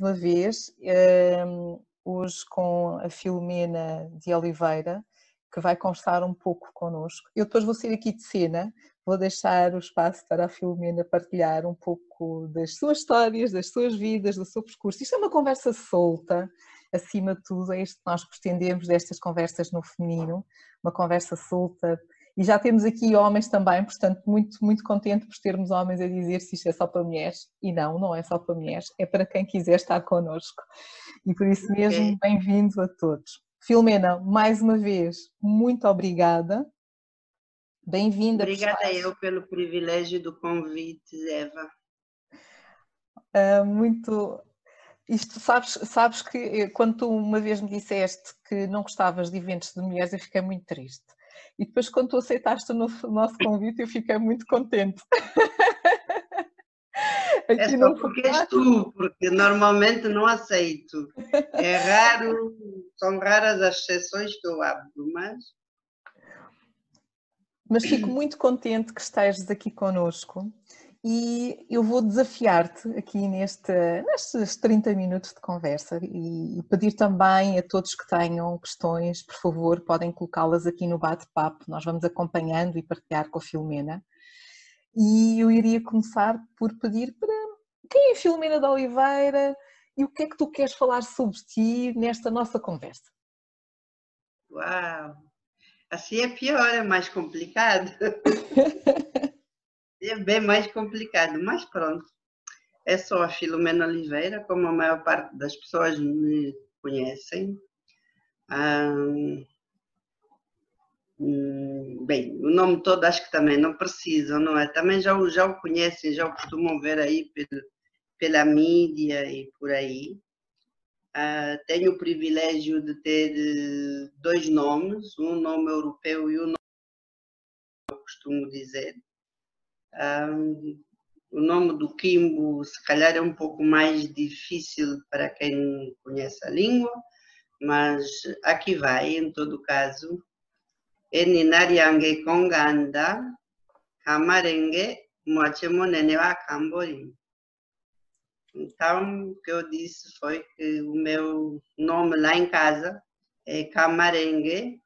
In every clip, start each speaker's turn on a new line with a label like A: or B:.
A: uma vez, ehm, hoje com a Filomena de Oliveira, que vai conversar um pouco connosco. Eu depois vou sair aqui de cena, vou deixar o espaço para a Filomena partilhar um pouco das suas histórias, das suas vidas, do seu percurso. Isto é uma conversa solta, acima de tudo, é isto que nós pretendemos destas conversas no feminino, uma conversa solta. E já temos aqui homens também, portanto, muito, muito contente por termos homens a dizer se isto é só para mulheres. E não, não é só para mulheres, é para quem quiser estar connosco. E por isso mesmo, okay. bem-vindos a todos. Filomena, mais uma vez, muito obrigada. Bem-vinda.
B: Obrigada eu pelo privilégio do convite, Eva.
A: Uh, muito. Isto, sabes, sabes que eh, quando tu uma vez me disseste que não gostavas de eventos de mulheres, eu fiquei muito triste. E depois, quando tu aceitaste o nosso convite, eu fiquei muito contente.
B: é só porque és tu, porque normalmente não aceito. É raro, são raras as exceções que eu abro, mas.
A: Mas fico muito contente que estejas aqui conosco e eu vou desafiar-te aqui neste, nestes 30 minutos de conversa e pedir também a todos que tenham questões, por favor, podem colocá-las aqui no bate-papo, nós vamos acompanhando e partilhar com a Filomena. E eu iria começar por pedir para quem é Filomena da Oliveira e o que é que tu queres falar sobre ti nesta nossa conversa?
B: Uau! Assim é pior, é mais complicado. é bem mais complicado, mas pronto. É só a Filomena Oliveira, como a maior parte das pessoas me conhecem. Hum, bem, o nome todo acho que também não precisam, não é? Também já, já o conhecem, já o costumam ver aí pelo, pela mídia e por aí. Uh, tenho o privilégio de ter eh, dois nomes, um nome europeu e um nome eu costumo dizer. Uh, o nome do Kimbo, se calhar, é um pouco mais difícil para quem conhece a língua, mas aqui vai, em todo caso. Eninariange Konganda, Kamarenge, Moachemonene wa Kamborim. Então, o que eu disse foi que o meu nome lá em casa é Camarengue,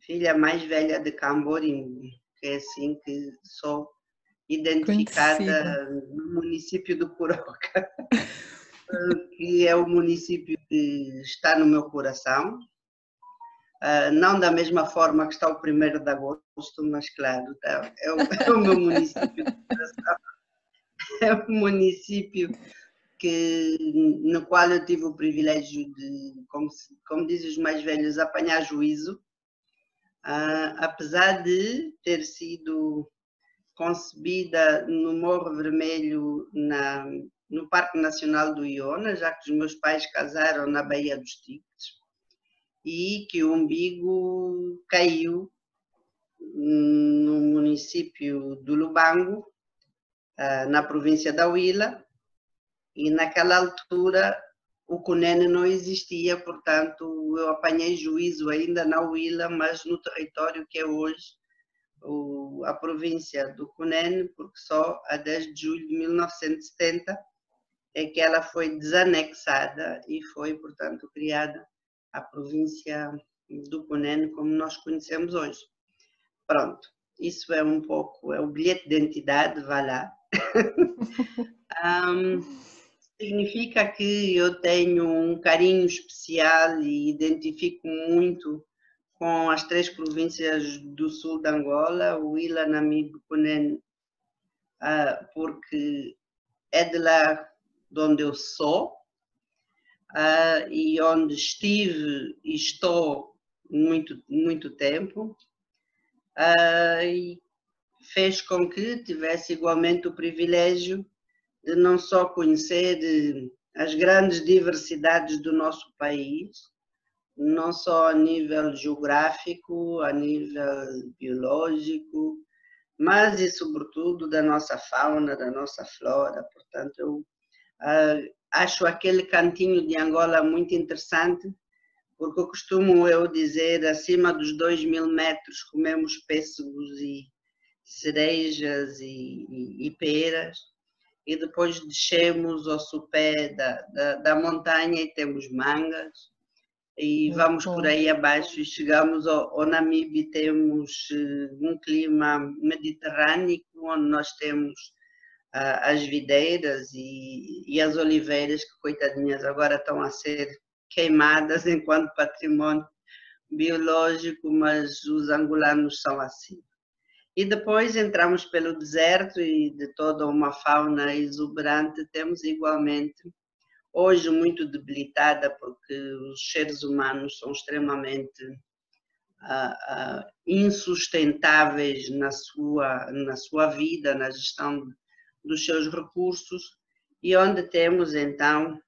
B: filha mais velha de Camborim, que é assim que sou identificada no município do Curoca, que é o município que está no meu coração. Ah, não da mesma forma que está o primeiro de agosto, mas claro, tá, é o, é o meu município do coração. É um município que, no qual eu tive o privilégio de, como, como dizem os mais velhos, apanhar juízo, uh, apesar de ter sido concebida no Morro Vermelho, na, no Parque Nacional do Iona, já que os meus pais casaram na Baía dos Tigres, e que o umbigo caiu no município do Lubango, ah, na província da Huila, e naquela altura o CUNEN não existia, portanto eu apanhei juízo ainda na Huila, mas no território que é hoje o, a província do CUNEN, porque só a 10 de julho de 1970 é que ela foi desanexada e foi, portanto, criada a província do CUNEN como nós conhecemos hoje. Pronto, isso é um pouco, é o bilhete de identidade, vá lá um, significa que eu tenho um carinho especial e identifico muito com as três províncias do sul da Angola, o Ila, Namibe, Cunen, uh, porque é de lá de onde eu sou uh, e onde estive e estou muito, muito tempo. Uh, e fez com que tivesse igualmente o privilégio de não só conhecer as grandes diversidades do nosso país, não só a nível geográfico, a nível biológico, mas e sobretudo da nossa fauna, da nossa flora. Portanto, eu uh, acho aquele cantinho de Angola muito interessante, porque eu costumo eu dizer, acima dos dois mil metros comemos pêssegos e cerejas e, e, e peras, e depois descemos ao sopé da, da, da montanha e temos mangas e Muito vamos bom. por aí abaixo e chegamos ao, ao Namibe temos uh, um clima mediterrâneo onde nós temos uh, as videiras e, e, as oliveiras que coitadinhas agora estão a ser queimadas enquanto patrimônio biológico, mas os angolanos são assim. E depois entramos pelo deserto e de toda uma fauna exuberante temos igualmente hoje muito debilitada porque os seres humanos são extremamente uh, uh, insustentáveis na sua na sua vida, na gestão dos seus recursos e onde temos então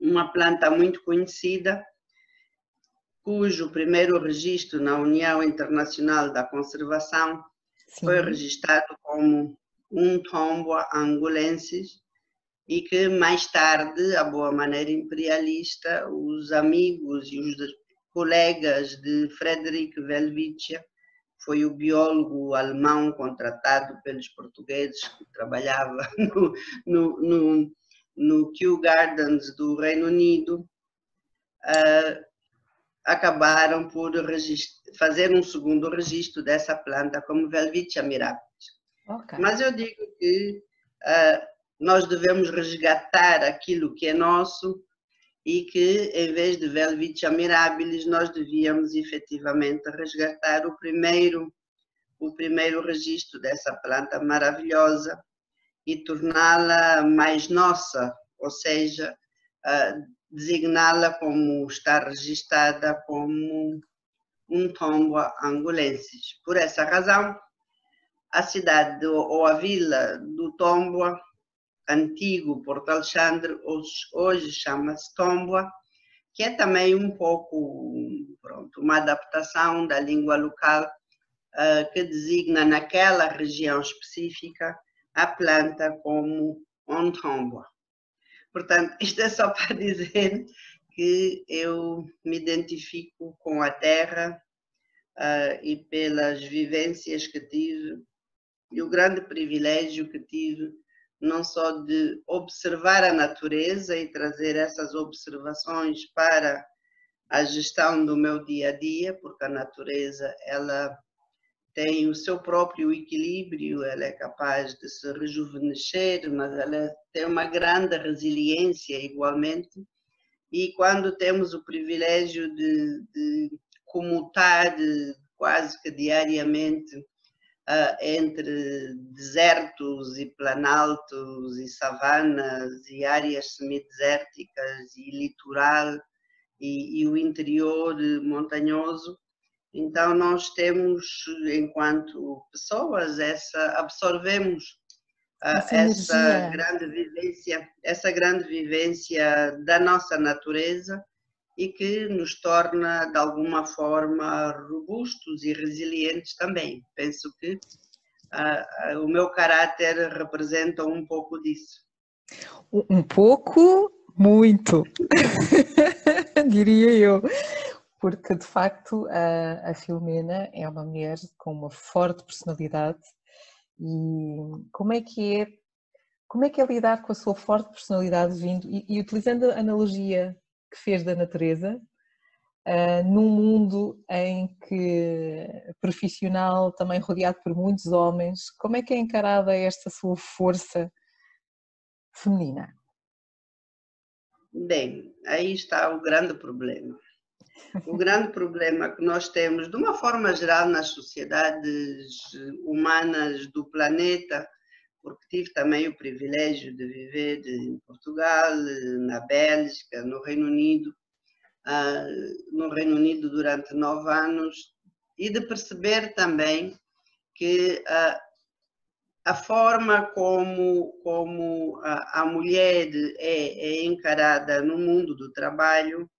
B: uma planta muito conhecida cujo primeiro registro na União Internacional da Conservação Sim. foi registrado como um tomboa angolensis e que mais tarde, a boa maneira imperialista, os amigos e os colegas de Frederick Welwitschia, foi o biólogo alemão contratado pelos portugueses que trabalhava no, no, no, no Kew Gardens do Reino Unido, uh, acabaram por fazer um segundo registro dessa planta como Velvitia mirabilis. Okay. Mas eu digo que uh, nós devemos resgatar aquilo que é nosso e que, em vez de Velvitia mirabilis, nós devíamos efetivamente resgatar o primeiro, o primeiro registro dessa planta maravilhosa e torná-la mais nossa, ou seja, designá-la como está registrada como um tombo angolensis. Por essa razão, a cidade ou a vila do Tomboa, antigo Porto Alexandre, hoje chama-se Tomboa, que é também um pouco pronto, uma adaptação da língua local uh, que designa naquela região específica a planta como Ontomboa. Portanto, isto é só para dizer que eu me identifico com a terra uh, e pelas vivências que tive e o grande privilégio que tive não só de observar a natureza e trazer essas observações para a gestão do meu dia a dia, porque a natureza ela tem o seu próprio equilíbrio, ela é capaz de se rejuvenescer, mas ela tem uma grande resiliência igualmente. E quando temos o privilégio de, de comutar quase que diariamente entre desertos e planaltos e savanas e áreas semidesérticas e litoral e, e o interior montanhoso, então nós temos, enquanto pessoas, essa absorvemos uh, essa grande vivência, essa grande vivência da nossa natureza e que nos torna de alguma forma robustos e resilientes também. Penso que uh, o meu caráter representa um pouco disso.
A: Um pouco, muito, diria eu porque de facto a, a Filomena é uma mulher com uma forte personalidade e como é que é como é que é lidar com a sua forte personalidade vindo e, e utilizando a analogia que fez da natureza uh, num mundo em que profissional também rodeado por muitos homens como é que é encarada esta sua força feminina?
B: Bem, aí está o grande problema. O grande problema que nós temos, de uma forma geral, nas sociedades humanas do planeta, porque tive também o privilégio de viver em Portugal, na Bélgica, no Reino Unido, ah, no Reino Unido durante nove anos, e de perceber também que ah, a forma como, como a, mulher é, é encarada no mundo do trabalho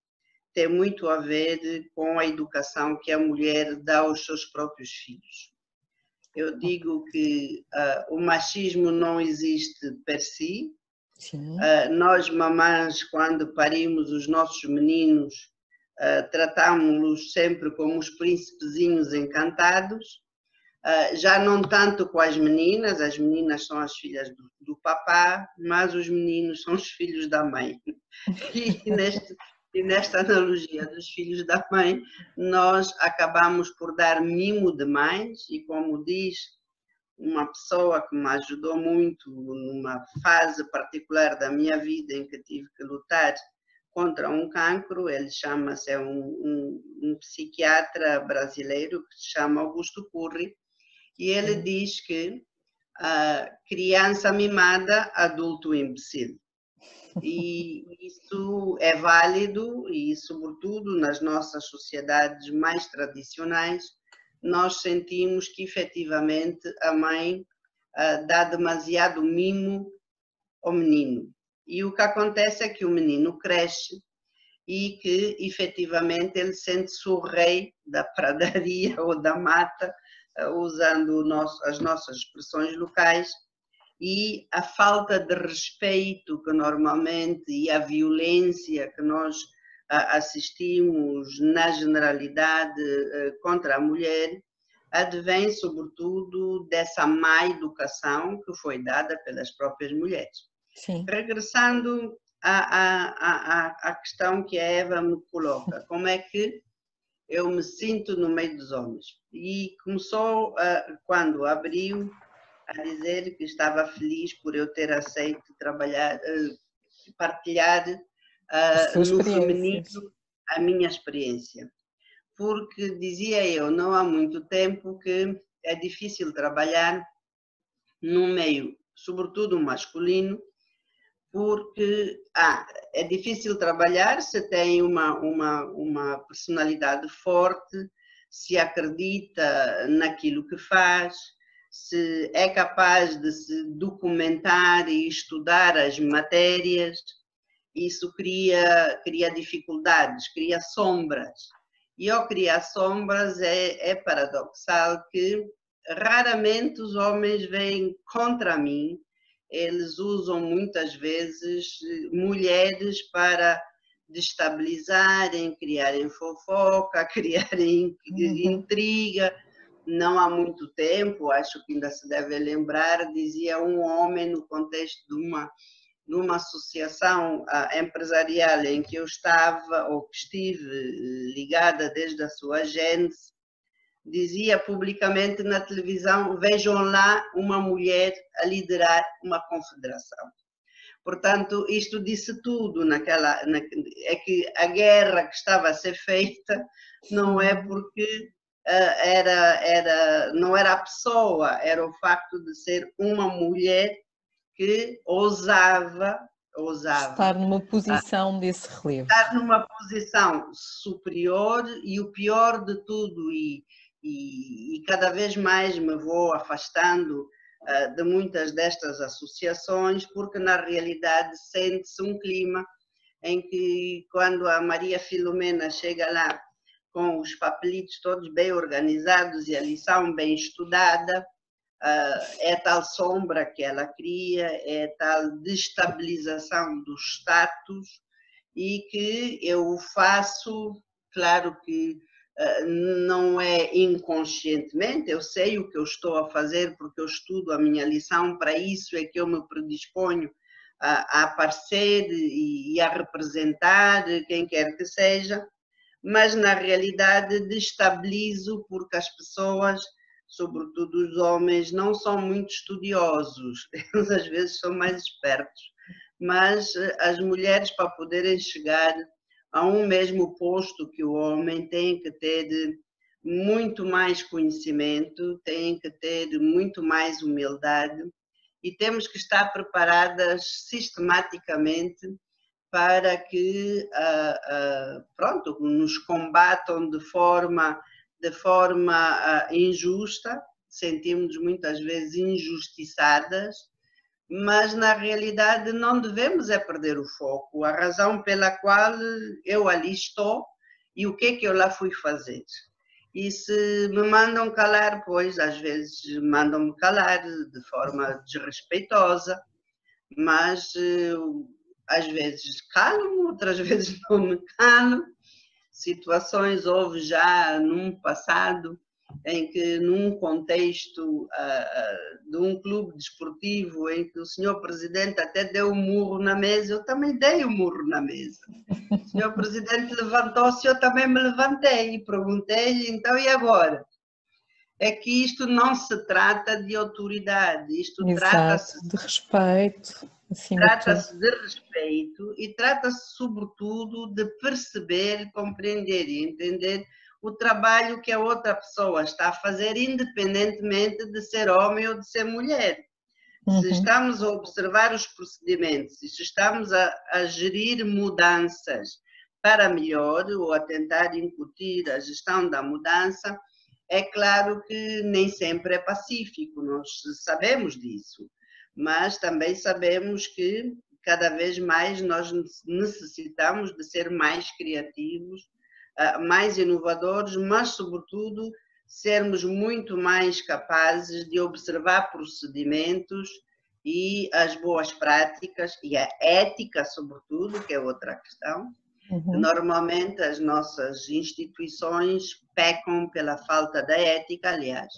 B: tem muito a ver com a educação que a mulher dá aos seus próprios filhos. Eu digo que uh, o machismo não existe per si. Uh, nós, mamães, quando parimos os nossos meninos, uh, tratamos-los sempre como os príncipezinhos encantados. Uh, já não tanto com as meninas, as meninas são as filhas do, do papá, mas os meninos são os filhos da mãe. E, neste, e nesta analogia dos filhos da mãe, nós acabamos por dar mimo demais, e como diz uma pessoa que me ajudou muito numa fase particular da minha vida em que tive que lutar contra um cancro, ele chama-se é um, um, um, psiquiatra brasileiro que se chama Augusto Curri, e ele diz que uh, criança mimada, adulto imbecil. E isso é válido e, sobretudo, nas nossas sociedades mais tradicionais, nós sentimos que efetivamente a mãe uh, dá demasiado mimo ao menino. E o que acontece é que o menino cresce e que efetivamente ele sente-se o rei da pradaria ou da mata usando nosso, as nossas expressões locais, e a falta de respeito que normalmente e a violência que nós assistimos na generalidade eh, contra a mulher advém sobretudo dessa má educação que foi dada pelas próprias mulheres. Sim. Regressando à, à, à, questão que a Eva me coloca, como é que eu me sinto no meio dos homens. E começou uh, quando abriu a dizer que estava feliz por eu ter aceito trabalhar, uh, partilhar uh, no feminino a minha experiência. Porque dizia eu, não há muito tempo, que é difícil trabalhar num meio, sobretudo masculino, porque ah, é difícil trabalhar se tem uma, uma, uma personalidade forte, se acredita naquilo que faz, se é capaz de se documentar e estudar as matérias. Isso cria, cria dificuldades, cria sombras. E ao criar sombras é, é paradoxal que raramente os homens vêm contra mim eles usam muitas vezes mulheres para destabilizarem, criarem fofoca, criarem uhum. intriga. Não há muito tempo, acho que ainda se deve lembrar, dizia um homem no contexto de uma numa associação empresarial em que eu estava ou que estive ligada desde a sua gênese, dizia publicamente na televisão: vejam lá uma mulher a liderar uma confederação. Portanto, isto disse tudo naquela. Na, é que a guerra que estava a ser feita não é porque era, era, não era a pessoa, era o facto de ser uma mulher que ousava ousava.
A: Estar numa posição desse relevo.
B: Estar numa posição superior e o pior de tudo, e, e, e cada vez mais me vou afastando uh, de muitas destas associações, porque na realidade sente-se um clima em que quando a Maria Filomena chega lá com os papelitos todos bem organizados e a lição bem estudada, uh, é tal sombra que ela cria, é tal destabilização do status e que eu faço, claro que eh, não é inconscientemente, eu sei o que eu estou a fazer porque eu estudo a minha lição, para isso é que eu me predisponho a, a aparecer e, a representar quem quer que seja, mas na realidade destabilizo porque as pessoas, sobretudo os homens, não são muito estudiosos, eles às vezes são mais espertos, mas eh, as mulheres para poderem chegar a um mesmo posto que o homem tem que ter muito mais conhecimento, tem que ter muito mais humildade e temos que estar preparadas sistematicamente para que uh, uh, pronto nos combatam de forma de forma uh, injusta sentimos muitas vezes injustiçadas mas na realidade não devemos é perder o foco, a razão pela qual eu ali estou e o que é que eu lá fui fazer. E se me mandam calar, pois às vezes mandam-me calar de forma desrespeitosa, mas às vezes calo-me, outras vezes não me calo. Situações houve já num passado em que num contexto uh, de um clube desportivo em que o senhor presidente até deu um murro na mesa, eu também dei um murro na mesa. O senhor presidente levantou-se, eu também me levantei e perguntei-lhe, então e agora? É que isto não se trata de autoridade, isto trata-se
A: de respeito.
B: Trata-se de respeito e trata-se, sobretudo, de perceber, compreender e entender o trabalho que a outra pessoa está a fazer, independentemente de ser homem ou de ser mulher. Uhum. Se estamos a observar os procedimentos e se estamos a, a gerir mudanças para melhor ou a tentar incutir a gestão da mudança, é claro que nem sempre é pacífico, nós sabemos disso, mas também sabemos que cada vez mais nós necessitamos de ser mais criativos ah, mais inovadores, mas, sobretudo, sermos muito mais capazes de observar procedimentos e as boas práticas e a ética, sobretudo, que é outra questão. Uhum. Normalmente as nossas instituições pecam pela falta da ética, aliás,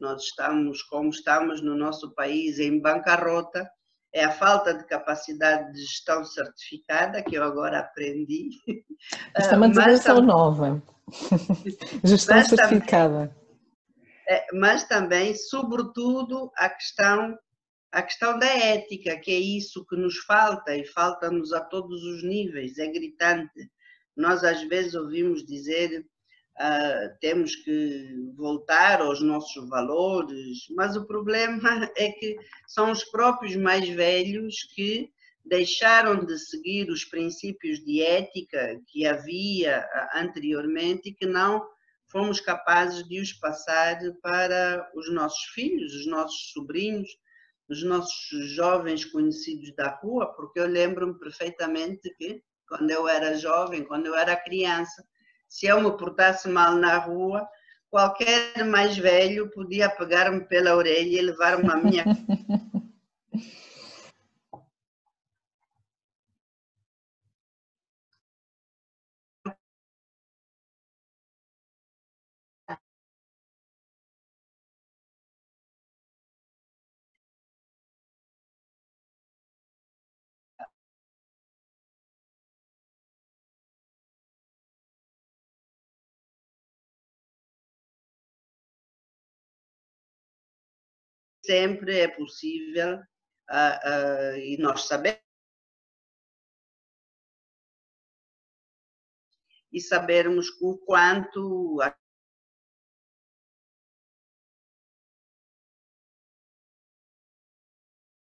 B: nós estamos, como estamos no nosso país, em bancarrota, é a falta de capacidade de gestão certificada, que eu agora aprendi.
A: Esta é uma dimensão nova. gestão mas certificada.
B: Também, mas também, sobretudo, a questão, a questão da ética, que é isso que nos falta e falta-nos a todos os níveis, é gritante. Nós às vezes ouvimos dizer Uh, temos que voltar aos nossos valores, mas o problema é que são os próprios mais velhos que deixaram de seguir os princípios de ética que havia ah, anteriormente e que não fomos capazes de os passar para os nossos filhos, os nossos sobrinhos, os nossos jovens conhecidos da rua, porque eu lembro-me perfeitamente que quando eu era jovem, quando eu era criança, se eu me portasse mal na rua, qualquer mais velho podia pegar-me pela orelha e levar-me à minha sempre é possível, uh, uh, e nós sabemos, e sabermos o quanto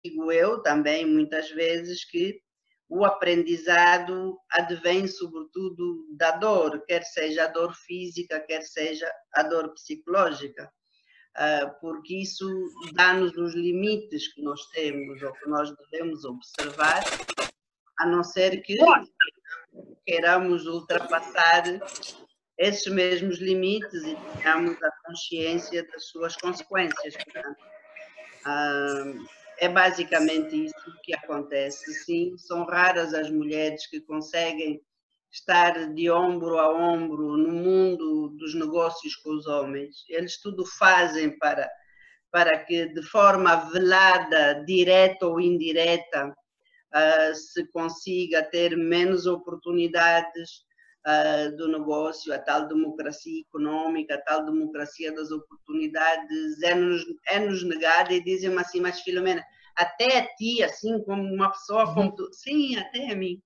B: digo eu também muitas vezes que o aprendizado advém sobretudo da dor, quer seja a dor física, quer seja a dor psicológica. Ah, porque isso dá-nos os limites que nós temos ou que nós devemos observar, a não ser que queiramos ultrapassar esses mesmos limites e tenhamos a consciência das suas consequências. Portanto, ah, é basicamente isso que acontece. Sim, são raras as mulheres que conseguem estar de ombro a ombro no mundo dos negócios com os homens. Eles tudo fazem para, para que, de forma velada, direta ou indireta, uh, se consiga ter menos oportunidades uh, do negócio, a tal democracia econômica, a tal democracia das oportunidades é-nos é -nos negada e dizem assim, mas Filomena, até a ti, assim como uma pessoa como uhum. tu, sim, até a mim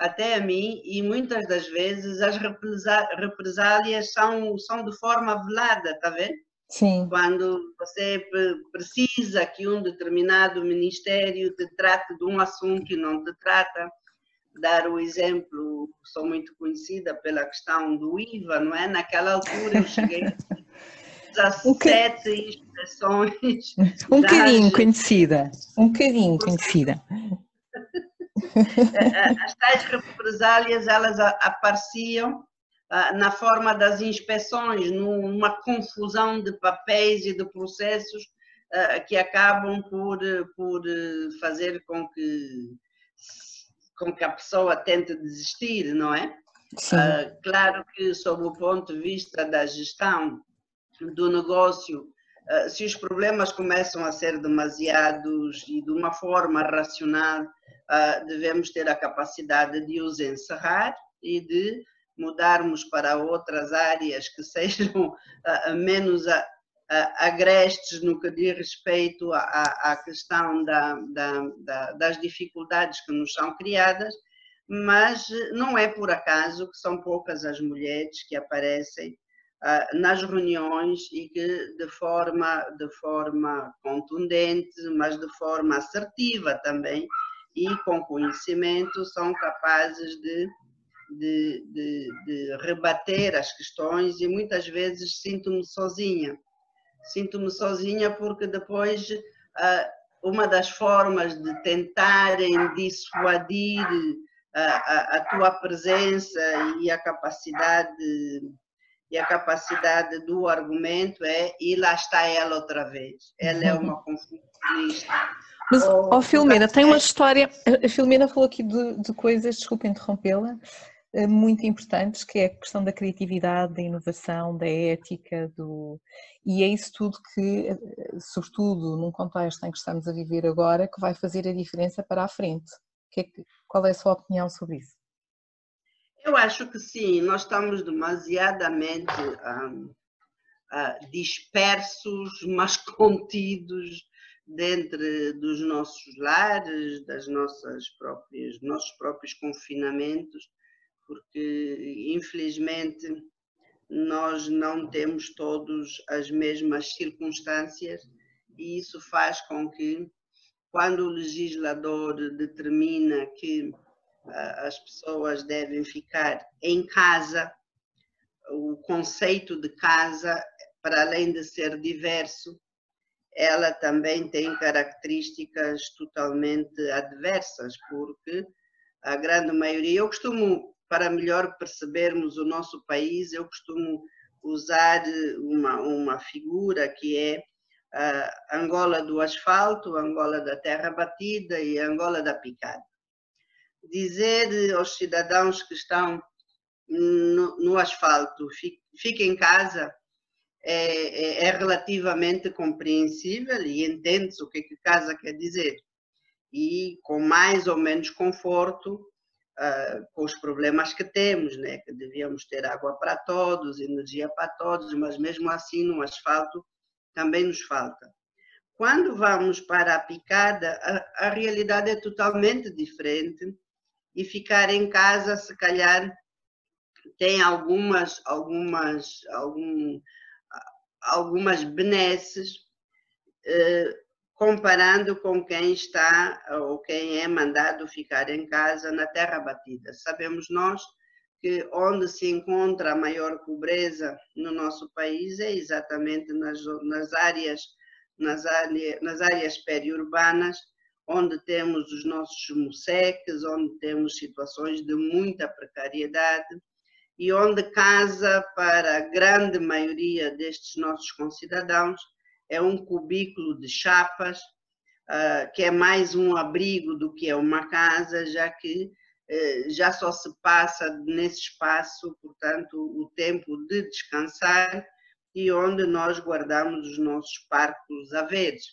B: até a mim, e muitas das vezes as represálias são, são de forma velada, está vendo?
A: Sim.
B: Quando você precisa que um determinado ministério te trate de um assunto que não te trata, dar o exemplo, sou muito conhecida pela questão do IVA, não é? Naquela altura eu cheguei a 17 inspeções.
A: Um bocadinho conhecida, um bocadinho conhecida.
B: As tais represálias, elas apareciam ah, na forma das inspeções, numa confusão de papéis e de processos ah, que acabam por, por fazer com que, com que a pessoa tente desistir, não é? Uh, claro que, sob o ponto de vista da gestão do negócio, se os problemas começam a ser demasiados e de uma forma racional, devemos ter a capacidade de os encerrar e de mudarmos para outras áreas que sejam menos agrestes no que diz respeito à, questão da, da, da, das dificuldades que nos são criadas, mas não é por acaso que são poucas as mulheres que aparecem nas reuniões e que de forma, de forma contundente, mas de forma assertiva também e com conhecimento são capazes de, de, de, de rebater as questões e muitas vezes sinto-me sozinha sinto-me sozinha porque depois uh, uma das formas de tentarem dissuadir a, a, a, tua presença e a capacidade e a capacidade do argumento é e lá está ela outra vez. Ela é uma confusionista.
A: Mas, ó oh, Filomena, tem uma história. A Filomena falou aqui de, de coisas, desculpa interrompê-la, eh, muito importantes, que é a questão da criatividade, da inovação, da ética, do... e é isso tudo que, eh, sobretudo num contexto em que estamos a viver agora, que vai fazer a diferença para a frente. É qual é a sua opinião sobre isso?
B: Eu acho que sim, nós estamos demasiadamente um, uh, dispersos, mas contidos dentro dos nossos lares, das nossas próprias, nossos próprios confinamentos porque infelizmente nós não temos todos as mesmas circunstâncias e isso faz com que quando o legislador determina que as pessoas devem ficar em casa, o conceito de casa, para além de ser diverso, ela também tem características totalmente adversas, porque a grande maioria, eu costumo para melhor percebermos o nosso país, eu costumo usar uma, uma figura que é a Angola do asfalto, Angola da terra batida e Angola da picada. Dizer aos cidadãos que estão no, no asfalto, fiquem em casa, é, é, é relativamente compreensível e entende-se o que, é que casa quer dizer. E com mais ou menos conforto, uh, com os problemas que temos, né? que devíamos ter água para todos, energia para todos, mas mesmo assim no asfalto também nos falta. Quando vamos para a picada, a, a realidade é totalmente diferente e ficar em casa, se calhar, tem algumas, algumas, algum, algumas benesses, eh, comparando com quem está ou quem é mandado ficar em casa na terra batida. Sabemos nós que onde se encontra a maior pobreza no nosso país é exatamente nas, nas áreas nas áreas, nas áreas periurbanas, onde temos os nossos museques, onde temos situações de muita precariedade e onde casa para a grande maioria destes nossos concidadãos é um cubículo de chapas, uh, que é mais um abrigo do que é uma casa, já que uh, já só se passa nesse espaço, portanto, o tempo de descansar e onde nós guardamos os nossos parcos a verdes.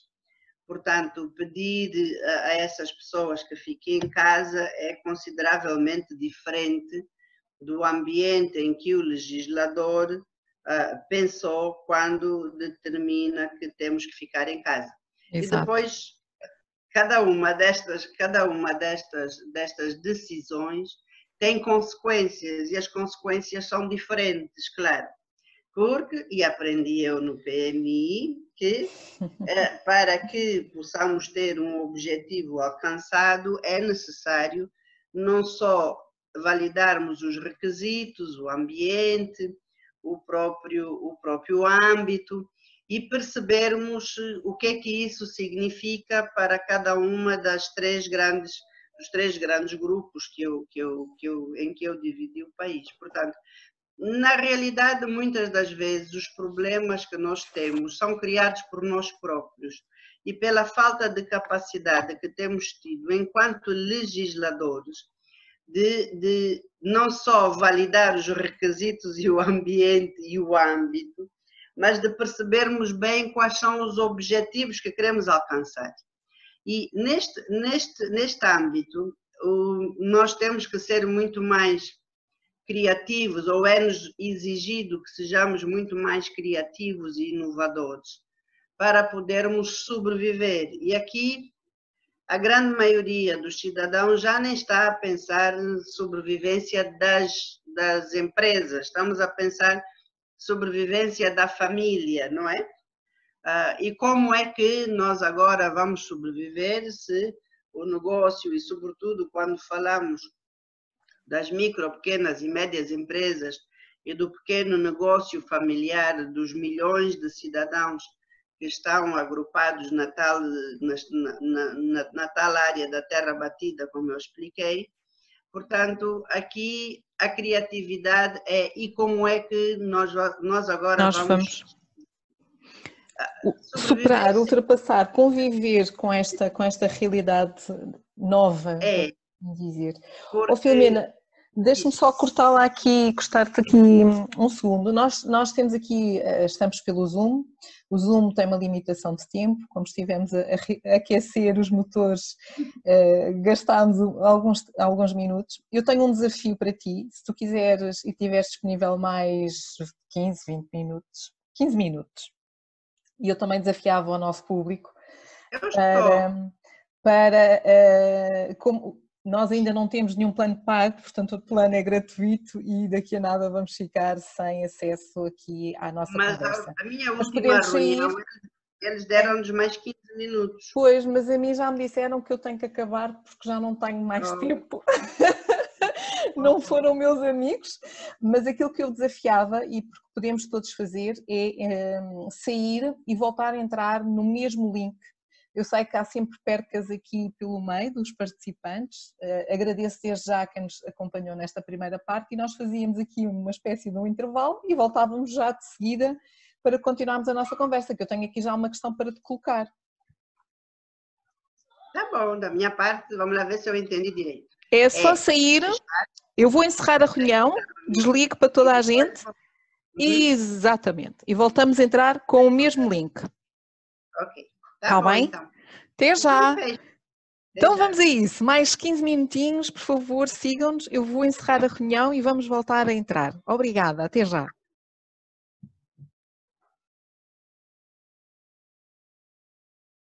B: Portanto, pedir a essas pessoas que fiquem em casa é consideravelmente diferente do ambiente em que o legislador uh, pensou quando determina que temos que ficar em casa. Exato. E depois cada uma destas, cada uma destas, destas decisões tem consequências e as consequências são diferentes, claro. Porque, e aprendi eu no PMI, que eh, para que possamos ter um objetivo alcançado é necessário não só validarmos os requisitos, o ambiente, o próprio, o próprio âmbito e percebermos o que é que isso significa para cada uma das três grandes dos três grandes grupos que eu, que eu, que eu, em que eu dividi o país. Portanto, na realidade, muitas das vezes os problemas que nós temos são criados por nós próprios e pela falta de capacidade que temos tido enquanto legisladores de, de não só validar os requisitos e o ambiente e o âmbito, mas de percebermos bem quais são os objetivos que queremos alcançar. E neste, neste, neste âmbito, o, nós temos que ser muito mais criativos, ou é-nos exigido que sejamos muito mais criativos e inovadores para podermos sobreviver. E aqui a grande maioria dos cidadãos já nem está a pensar em sobrevivência das, das empresas, estamos a pensar sobrevivência da família, não é? Uh, e como é que nós agora vamos sobreviver se o negócio e, sobretudo, quando falamos das micro, pequenas e médias empresas e do pequeno negócio familiar dos milhões de cidadãos que estão agrupados na tal, na, na, na, na tal área da terra batida, como eu expliquei. Portanto, aqui a criatividade é e como é que nós, nós agora
A: nós vamos, vamos superar, ultrapassar, conviver com esta, com esta realidade nova, é, dizer. Porque... Oh, Filomena, Deixa-me só cortá-la aqui, cortar-te aqui um segundo. Nós, nós temos aqui, eh, estamos pelo Zoom, o Zoom tem uma limitação de tempo, como estivemos a, a aquecer os motores, uh, gastámos alguns, alguns minutos. Eu tenho um desafio para ti, se tu quiseres e tiveres disponível mais 15, 20 minutos, 15 minutos, e eu também desafiava o nosso público para, para uh, como, nós ainda não temos nenhum plano pago, portanto o plano é gratuito e daqui a nada vamos ficar sem acesso aqui à nossa
B: mas
A: conversa.
B: A, a minha última reunião, sair... eles deram-nos mais 15 minutos.
A: Pois, mas a mim já me disseram que eu tenho que acabar porque já não tenho mais oh. tempo. não foram meus amigos, mas aquilo que eu desafiava e porque podemos todos fazer é, é sair e voltar a entrar no mesmo link eu sei que há sempre percas aqui pelo meio dos participantes. Uh, agradeço desde já quem nos acompanhou nesta primeira parte e nós fazíamos aqui uma espécie de um intervalo e voltávamos já de seguida para continuarmos a nossa conversa, que eu tenho aqui já uma questão para te colocar.
B: Tá bom, da minha parte, vamos lá ver se eu entendi direito.
A: É só é, sair, eu vou encerrar a reunião, desligo para toda a gente. Uhum. Exatamente. E voltamos a entrar com o mesmo link.
B: Ok.
A: Tá, tá bom, bem? Então. Até já. Então vamos a isso, mais 15 minutinhos, por favor, sigam-nos. Eu vou encerrar a reunião e vamos voltar a entrar. Obrigada, até já.